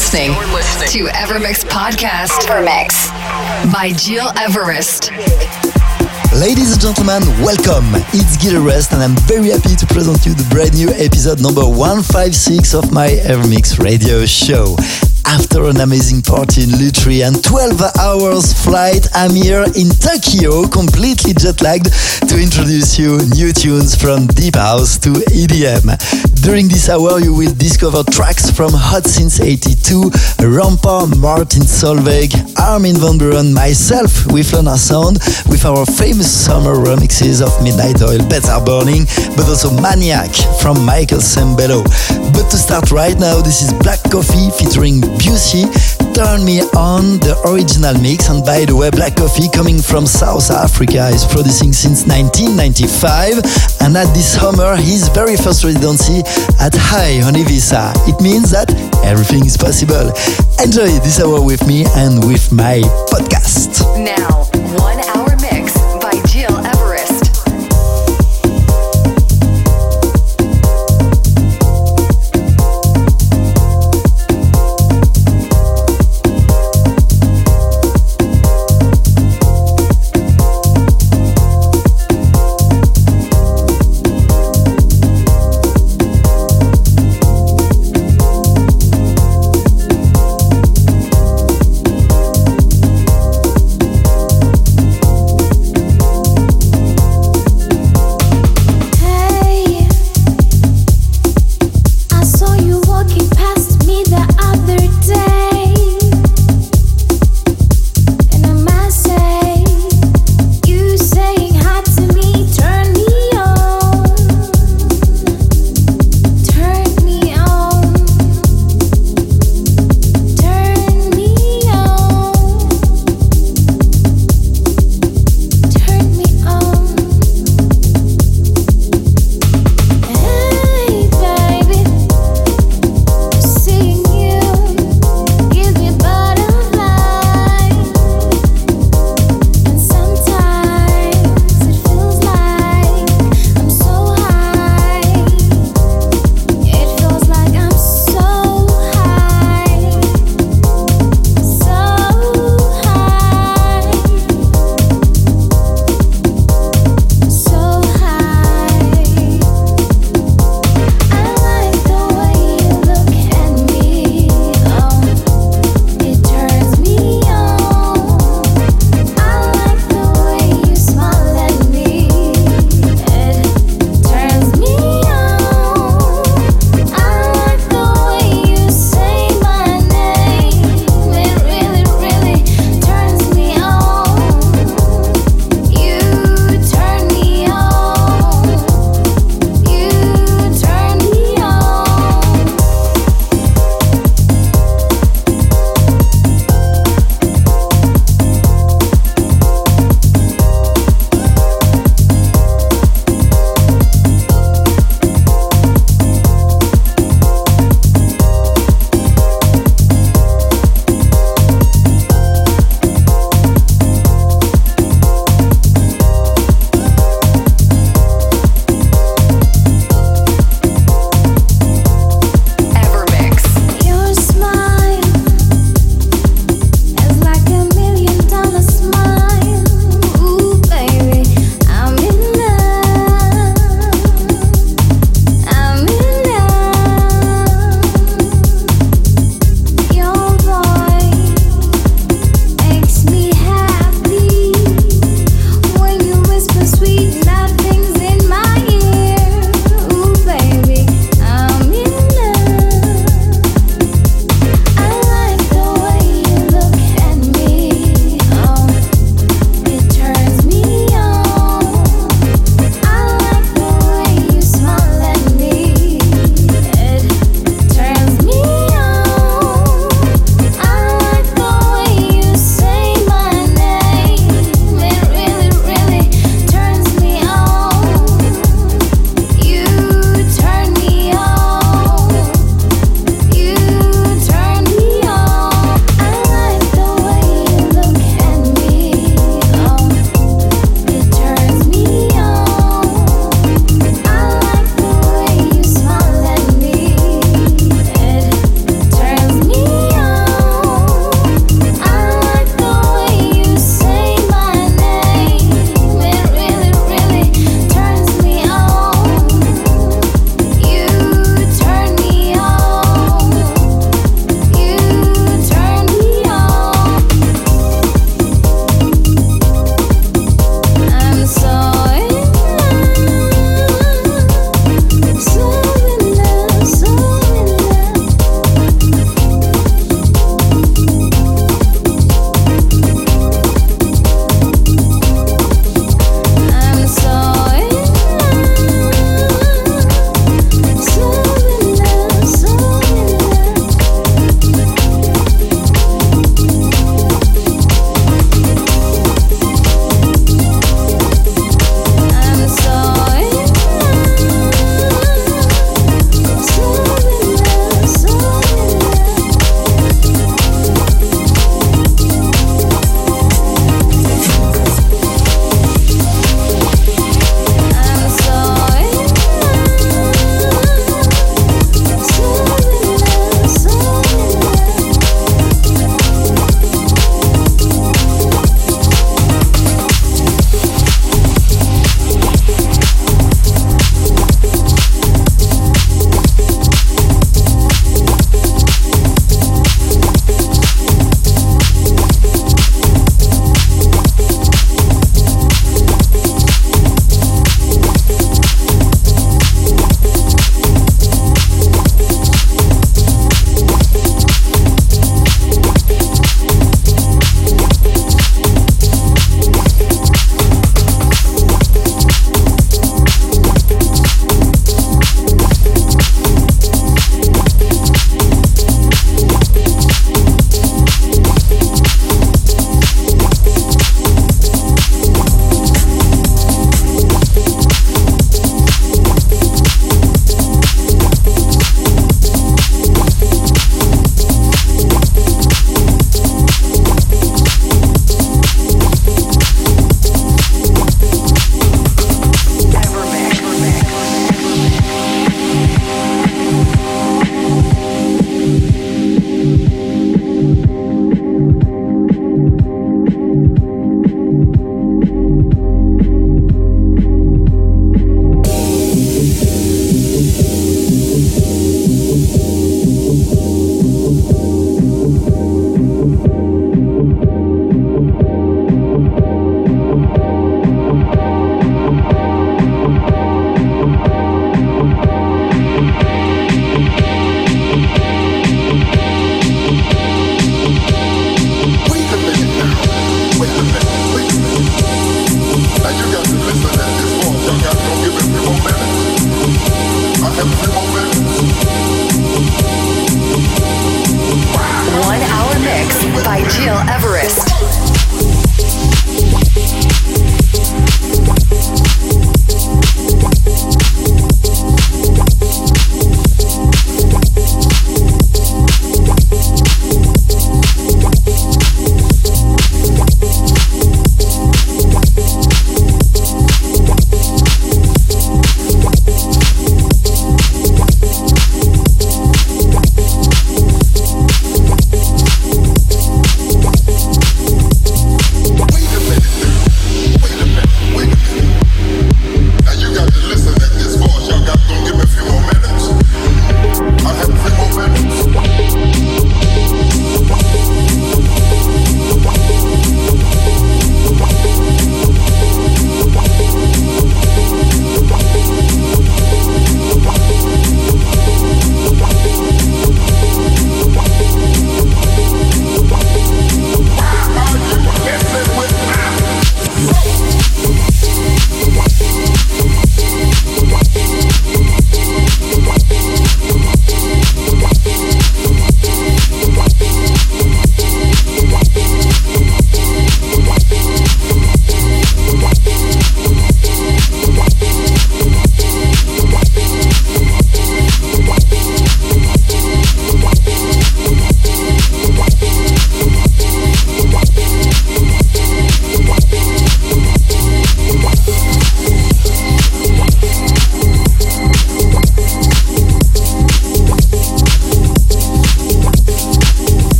You're listening, to Evermix Podcast. Evermix by Gil Everest. Ladies and gentlemen, welcome. It's Gil Everest and I'm very happy to present you the brand new episode number 156 of my Evermix radio show. After an amazing party in Lutry and 12 hours flight, I'm here in Tokyo, completely jet lagged, to introduce you new tunes from Deep House to EDM. During this hour, you will discover tracks from Hot Since 82, Rampa, Martin Solveig, Armin van Buuren, myself with Luna Sound, with our famous summer remixes of Midnight Oil, Beds Are Burning, but also Maniac from Michael Sembello. But to start right now, this is Black Coffee featuring Bucie, Turn Me On, the original mix. And by the way, Black Coffee, coming from South Africa, is producing since 1995. And at this summer, his very first residency at High on Ibiza. It means that everything is possible. Enjoy this hour with me and with my podcast. Now,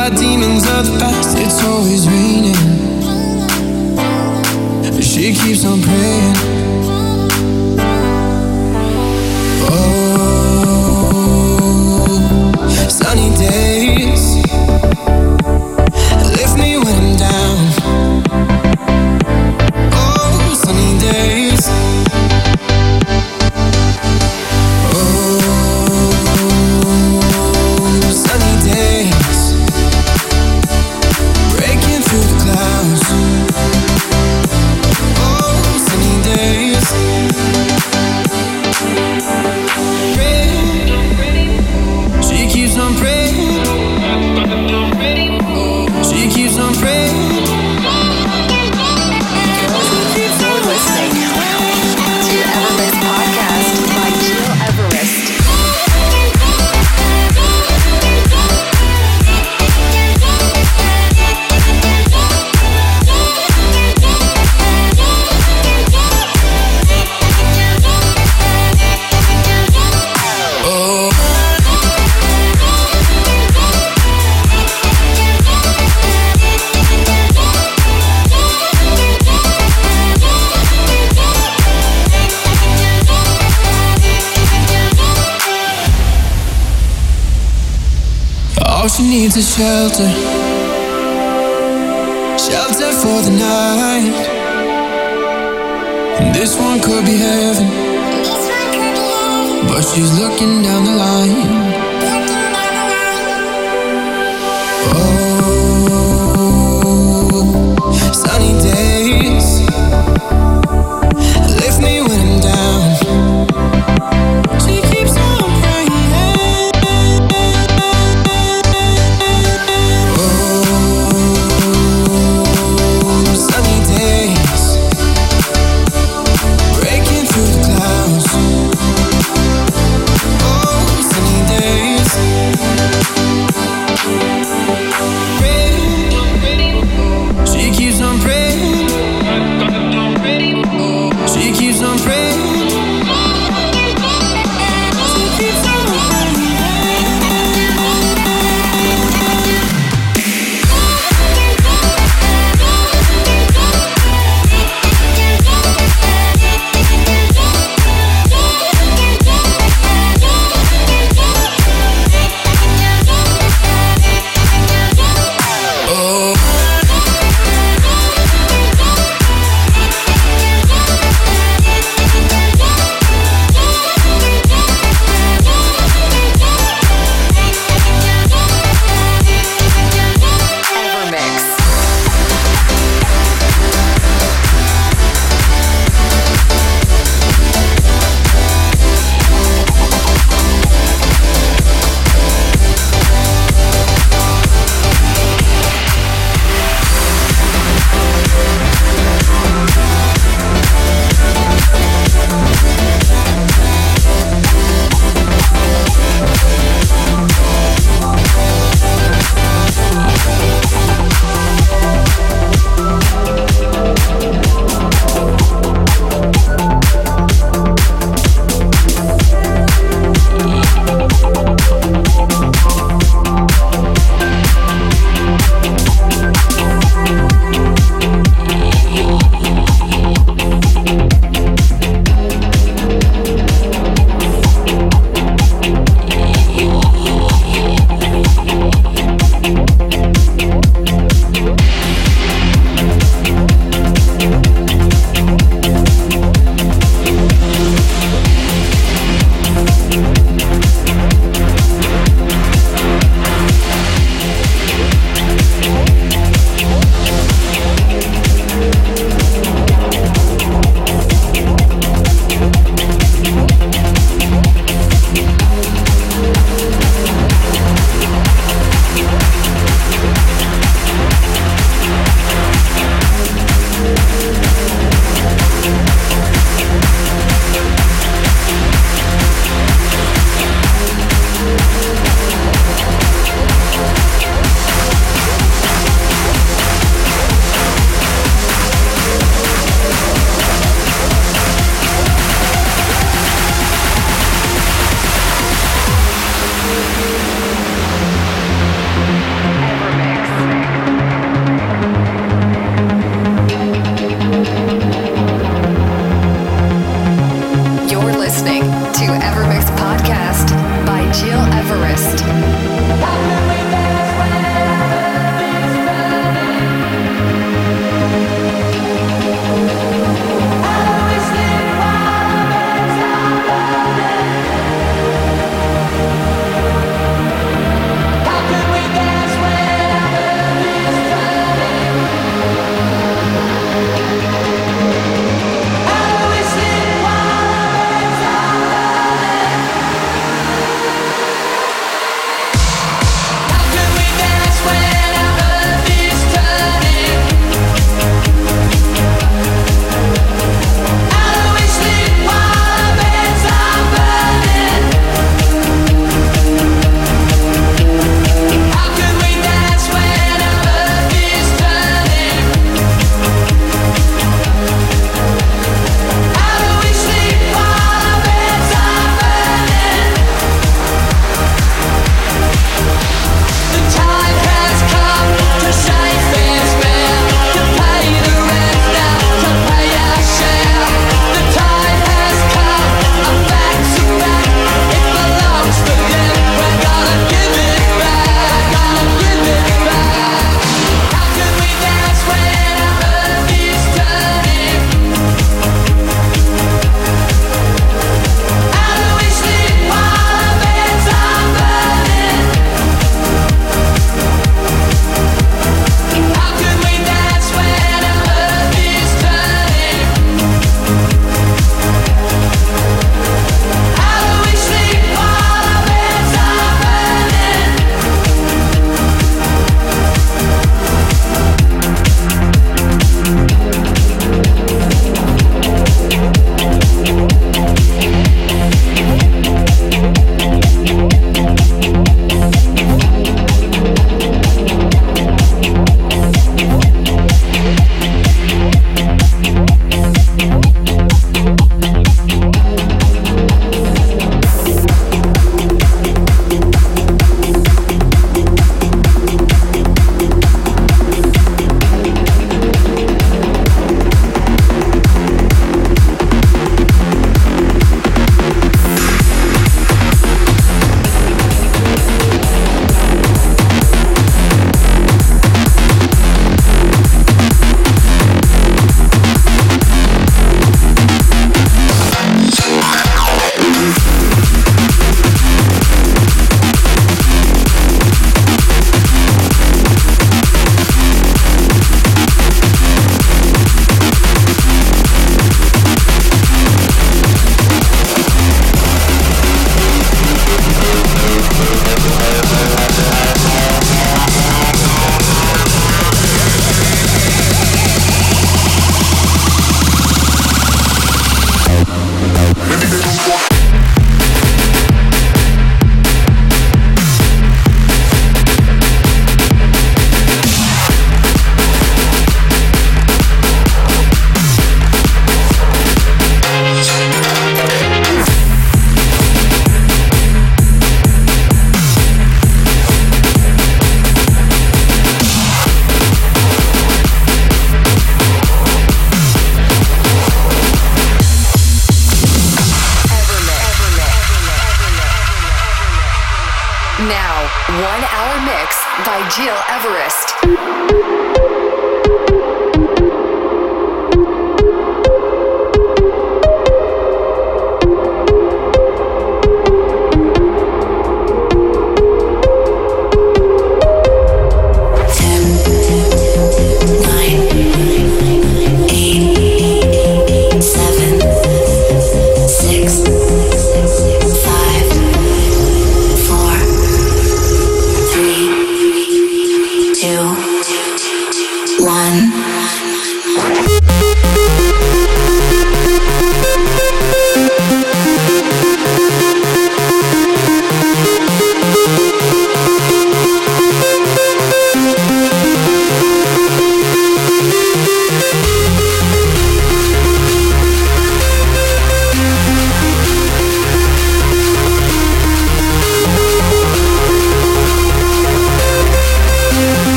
by demons of the past. It's always raining. She keeps on praying.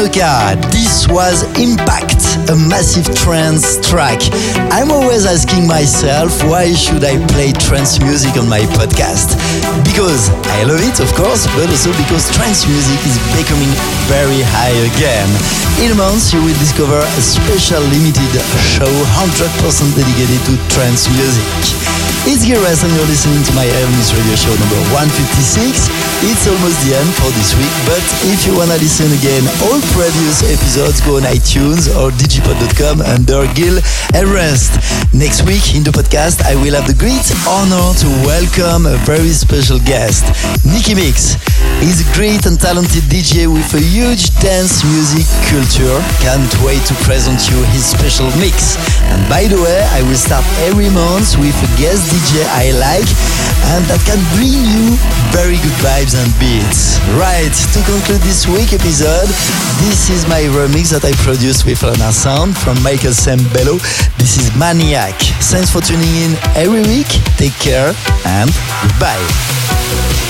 Anoka. This was Impact, a massive trance track. I'm always asking myself, why should I play trance music on my podcast? Because I love it, of course, but also because trance music is becoming very high again. In a month, you will discover a special limited show 100% dedicated to trance music. It's Everest and you're listening to my Evermix radio show number 156. It's almost the end for this week, but if you wanna listen again, all previous episodes go on iTunes or digipod.com under Gil Everest. Next week in the podcast, I will have the great honor to welcome a very special guest, Nikki Mix. He's a great and talented DJ with a huge dance music culture. Can't wait to present you his special mix. And by the way, I will start every month with a guest DJ I like and that can bring you very good vibes and beats. Right, to conclude this week episode, this is my remix that I produced with Lana Sound from Michael Sembello. This is Maniac. Thanks for tuning in every week. Take care and goodbye.